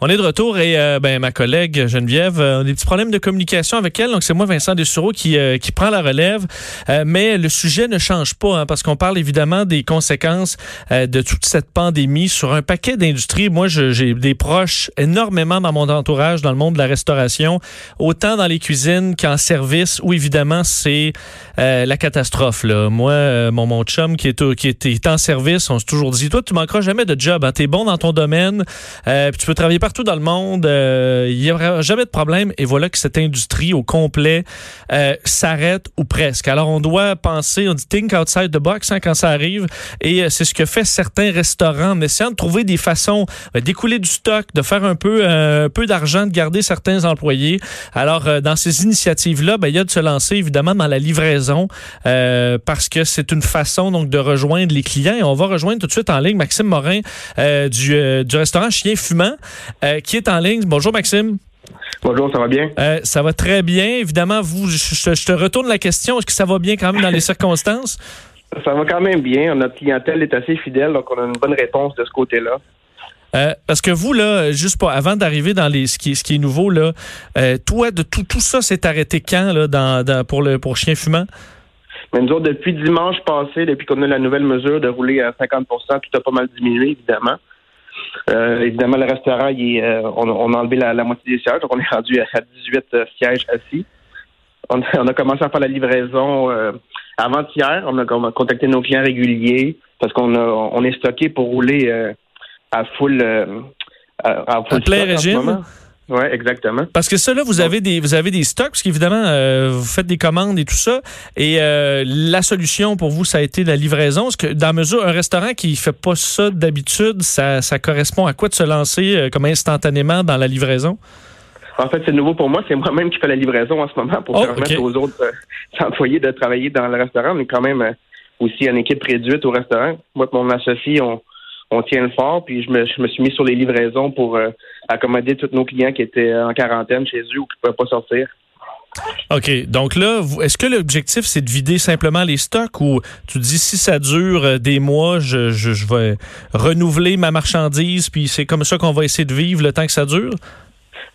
On est de retour et euh, ben, ma collègue Geneviève, euh, on a des petits problèmes de communication avec elle. Donc, c'est moi, Vincent Dessureau, qui, euh, qui prend la relève. mais le sujet ne change pas hein, parce qu'on parle évidemment des conséquences de toute cette pandémie sur un paquet d'industries. Moi, j'ai des proches énormément dans mon entourage, dans le monde de la restauration, autant dans les cuisines qu'en service, où évidemment, c'est la catastrophe. Là. Moi, mon, mon chum qui est, en service, on s'est toujours dit, toi, tu manqueras jamais de job. Hein, tu es bon dans ton domaine, puis tu peux travailler partout dans le monde. Euh, il n'y aura jamais de problème. Et voilà que cette industrie au complet euh, s'arrête ou presque. Alors, on doit penser, on dit think outside the box hein, quand ça arrive. Et euh, c'est ce que fait certains restaurants en essayant de trouver des façons d'écouler du stock, de faire un peu, un peu d'argent, de garder certains employés. Alors, dans ces initiatives-là, ben, il y a de se lancer évidemment dans la livraison parce que c'est une façon donc de rejoindre les clients. Et on va rejoindre tout de suite en ligne Maxime Morin du, du restaurant Chien Fumant. Euh, qui est en ligne. Bonjour, Maxime. Bonjour, ça va bien? Euh, ça va très bien. Évidemment, vous, je, te retourne la question. Est-ce que ça va bien quand même dans les circonstances? Ça va quand même bien. Notre clientèle est assez fidèle, donc on a une bonne réponse de ce côté-là. Euh, parce que vous, là, juste pas, avant d'arriver dans les, ce qui, est nouveau, là, toi, de tout, tout ça s'est arrêté quand là, dans, pour, le, pour Chien Fumant? Mais nous autres, depuis dimanche passé, depuis qu'on a la nouvelle mesure de rouler à 50% tout a pas mal diminué, évidemment. Euh, évidemment, le restaurant, euh, on, a enlevé la, moitié des sièges, donc on est rendu à 18 euh, sièges assis. On, a commencé à faire la livraison avant-hier. On a, contacté nos clients réguliers parce qu'on on est stocké pour rouler à full, à, full plein régime? Oui, exactement. Parce que ça, là, vous avez des, vous avez des stocks, parce qu'évidemment, euh, vous faites des commandes et tout ça. Et euh, la solution pour vous, ça a été la livraison. Est-ce que, dans la mesure, un restaurant qui fait pas ça d'habitude, ça, ça correspond à quoi de se lancer euh, comme instantanément dans la livraison? En fait, c'est nouveau pour moi. C'est moi-même qui fais la livraison en ce moment pour oh, permettre aux autres employés de travailler dans le restaurant, mais quand même aussi une équipe réduite au restaurant. Moi et mon associé, on on tient le fort. Puis je me, je me suis mis sur les livraisons pour euh, accommoder tous nos clients qui étaient en quarantaine chez eux ou qui ne pouvaient pas sortir. OK. Donc là, est-ce que l'objectif, c'est de vider simplement les stocks ou tu dis si ça dure euh, des mois, je, je, vais renouveler ma marchandise, puis c'est comme ça qu'on va essayer de vivre le temps que ça dure?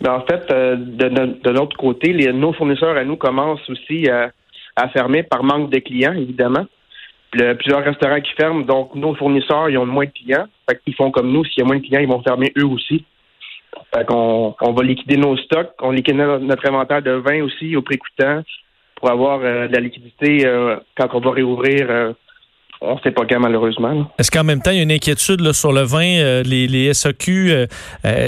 Ben, en fait, euh, de, de, l'autre côté, les, nos fournisseurs à nous commencent aussi à, à fermer par manque de clients, évidemment plusieurs restaurants qui ferment, donc nos fournisseurs, ils ont moins de clients. Fait qu'ils font comme nous, s'il y a moins de clients, ils vont fermer eux aussi. Fait qu'on on va liquider nos stocks, on liquide notre inventaire de vin aussi au prix coûtant pour avoir euh, de la liquidité euh, quand on va réouvrir. Euh, on ne sait pas quand, malheureusement. Est-ce qu'en même temps, il y a une inquiétude sur le vin, les, les SAQ,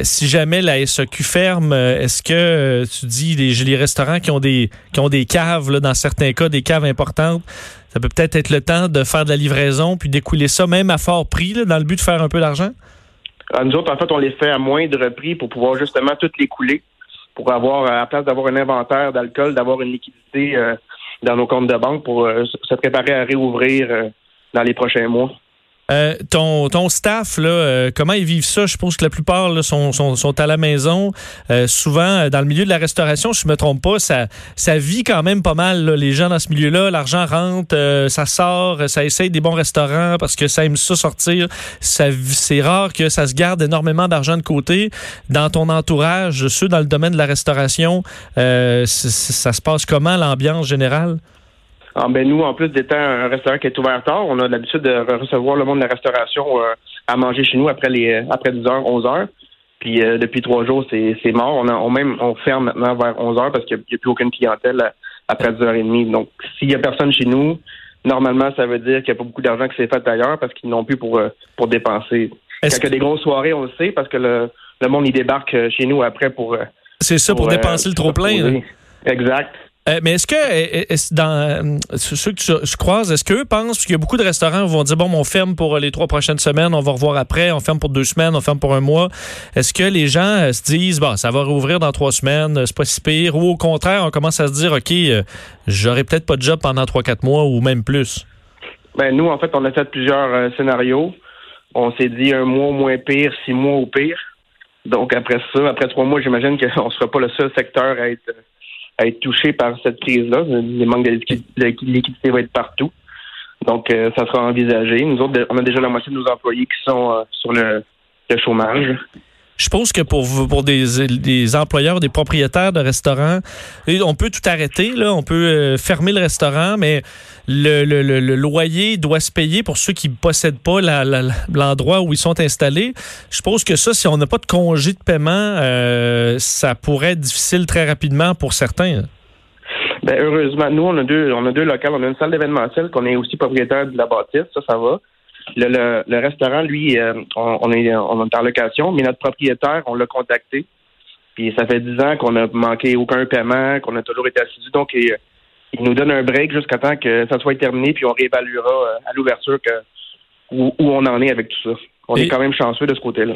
si jamais la SAQ ferme, est-ce que tu dis les, les restaurants qui ont des qui ont des caves, là, dans certains cas, des caves importantes, ça peut peut-être être le temps de faire de la livraison puis d'écouler ça même à fort prix dans le but de faire un peu d'argent? Ah, nous autres, en fait, on les fait à moindre prix pour pouvoir justement tout les couler, pour avoir, à la place d'avoir un inventaire d'alcool, d'avoir une liquidité euh, dans nos comptes de banque pour euh, se préparer à réouvrir euh, dans les prochains mois. Euh, ton, ton staff, là, euh, comment ils vivent ça? Je suppose que la plupart là, sont, sont, sont, à la maison. Euh, souvent, dans le milieu de la restauration, je ne me trompe pas, ça, ça vit quand même pas mal. Les gens dans ce milieu-là, l'argent rentre, ça sort, ça essaye des bons restaurants parce que ça aime ça sortir. C'est rare que ça se garde énormément d'argent de côté. Dans ton entourage, ceux dans le domaine de la restauration, ça se passe comment l'ambiance générale? Ah, ben nous, en plus d'étant un restaurant qui est ouvert tard, on a l'habitude de recevoir le monde de la restauration euh, à manger chez nous après les après 10 heures, 11 heures. Puis euh, depuis trois jours, c'est, c'est mort. On, a, on même on ferme maintenant vers 11 heures parce qu'il n'y a, plus aucune clientèle après 10h30. Donc, s'il n'y a personne chez nous, normalement, ça veut dire qu'il n'y a pas beaucoup d'argent qui s'est fait ailleurs parce qu'ils n'ont plus pour, euh, pour dépenser. Est-ce Quand il y a des grosses soirées, on le sait parce que le, le monde, il débarque chez nous après pour... c'est ça, pour, dépenser le trop-plein. Exact. Euh, mais est-ce que dans euh, ceux que je croise, est-ce qu'eux pensent qu'il y a beaucoup de restaurants qui vont dire bon, on ferme pour les trois prochaines semaines, on va revoir après, on ferme pour deux semaines, on ferme pour un mois. Est-ce que les gens euh, se disent bon, ça va rouvrir dans trois semaines, c'est pas si pire, ou au contraire, on commence à se dire ok, j'aurai peut-être pas de job pendant trois quatre mois ou même plus? Ben nous, en fait, on a fait plusieurs scénarios. On s'est dit un mois au moins pire, six mois au pire. Donc après ça, après trois mois, j'imagine qu'on ne sera pas le seul secteur à être à être touché par cette crise-là. Le manque de liquidité va être partout. Donc, euh, ça sera envisagé. Nous autres, on a déjà la moitié de nos employés qui sont euh, sur le, chômage. Je pense que pour pour des, des, employeurs, des propriétaires de restaurants, on peut tout arrêter, là, on peut euh, fermer le restaurant, mais le, le, le, loyer doit se payer pour ceux qui ne possèdent pas l'endroit où ils sont installés. Je pense que ça, si on n'a pas de congé de paiement, euh, ça pourrait être difficile très rapidement pour certains. Ben, heureusement, nous, on a deux, on a deux locales. On a une salle d'événementiel qu'on est aussi propriétaire de la bâtisse. Ça, ça va. Le, le, restaurant, lui, euh, on, est, on est en location, mais notre propriétaire, on l'a contacté. Puis ça fait dix ans qu'on a manqué aucun paiement, qu'on a toujours été assidu. Donc, il, nous donne un break jusqu'à temps que ça soit terminé, puis on réévaluera euh, à l'ouverture que où, on en est avec tout ça. On est quand même chanceux de ce côté-là.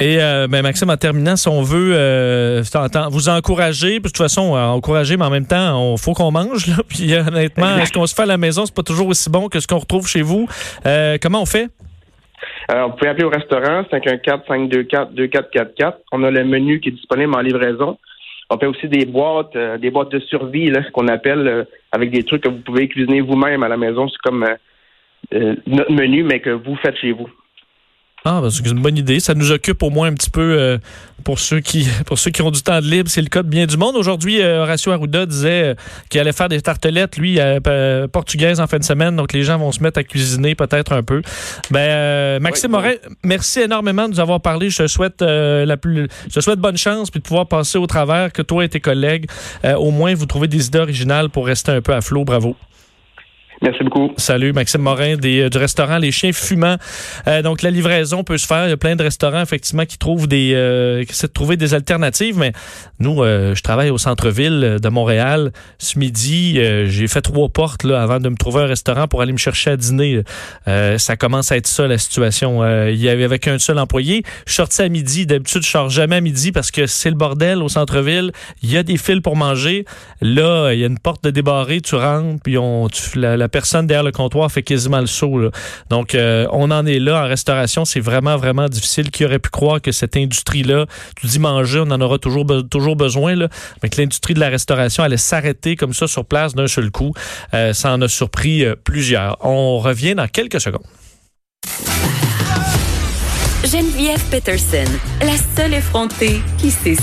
Et euh, ben Maxime, en terminant, si on veut euh, vous encourager, de toute façon, encourager, mais en même temps, il faut qu'on mange. Là, puis honnêtement, ce qu'on se fait à la maison, c'est pas toujours aussi bon que ce qu'on retrouve chez vous. Euh, comment on fait? Alors, vous pouvez appeler au restaurant 514-524-2444. On a le menu qui est disponible en livraison. On fait aussi des boîtes, des boîtes de survie, là, ce qu'on appelle avec des trucs que vous pouvez cuisiner vous-même à la maison. C'est comme notre menu, mais que vous faites chez vous. Ah, ben, c'est une bonne idée. Ça nous occupe au moins un petit peu euh, pour ceux qui pour ceux qui ont du temps de libre. C'est le cas de bien du monde. Aujourd'hui, euh, Horacio Arruda disait euh, qu'il allait faire des tartelettes, lui, portugaises en fin de semaine. Donc, les gens vont se mettre à cuisiner peut-être un peu. Ben, Maxime Morin, merci énormément de nous avoir parlé. Je te souhaite la plus, je te souhaite bonne chance puis de pouvoir passer au travers que toi et tes collègues, au moins, vous trouvez des idées originales pour rester un peu à flot. Bravo. Merci beaucoup. Salut, Maxime Morin euh, du restaurant Les Chiens Fumants. Euh, donc, la livraison peut se faire. Il y a plein de restaurants, effectivement, qui trouvent des, euh, qui essaient de trouver des alternatives. Mais nous, je travaille au centre-ville de Montréal. Ce midi, j'ai fait trois portes là, avant de me trouver un restaurant pour aller me chercher à dîner. ça commence à être ça, la situation. il y avait avec un seul employé. Je sorti à midi. D'habitude, je sors jamais à midi parce que c'est le bordel au centre-ville. Il y a des fils pour manger. Là, il y a une porte de débarrée. Tu rentres, puis on, tu, la, la personne derrière le comptoir fait quasiment le saut. Donc, euh, on en est là en restauration. C'est vraiment, vraiment difficile. Qui aurait pu croire que cette industrie-là, tu dis manger, on en aura toujours, besoin, mais que l'industrie de la restauration allait s'arrêter comme ça sur place d'un seul coup. Euh, ça en a surpris euh, plusieurs. On revient dans quelques secondes. Geneviève Peterson, la seule effrontée qui sait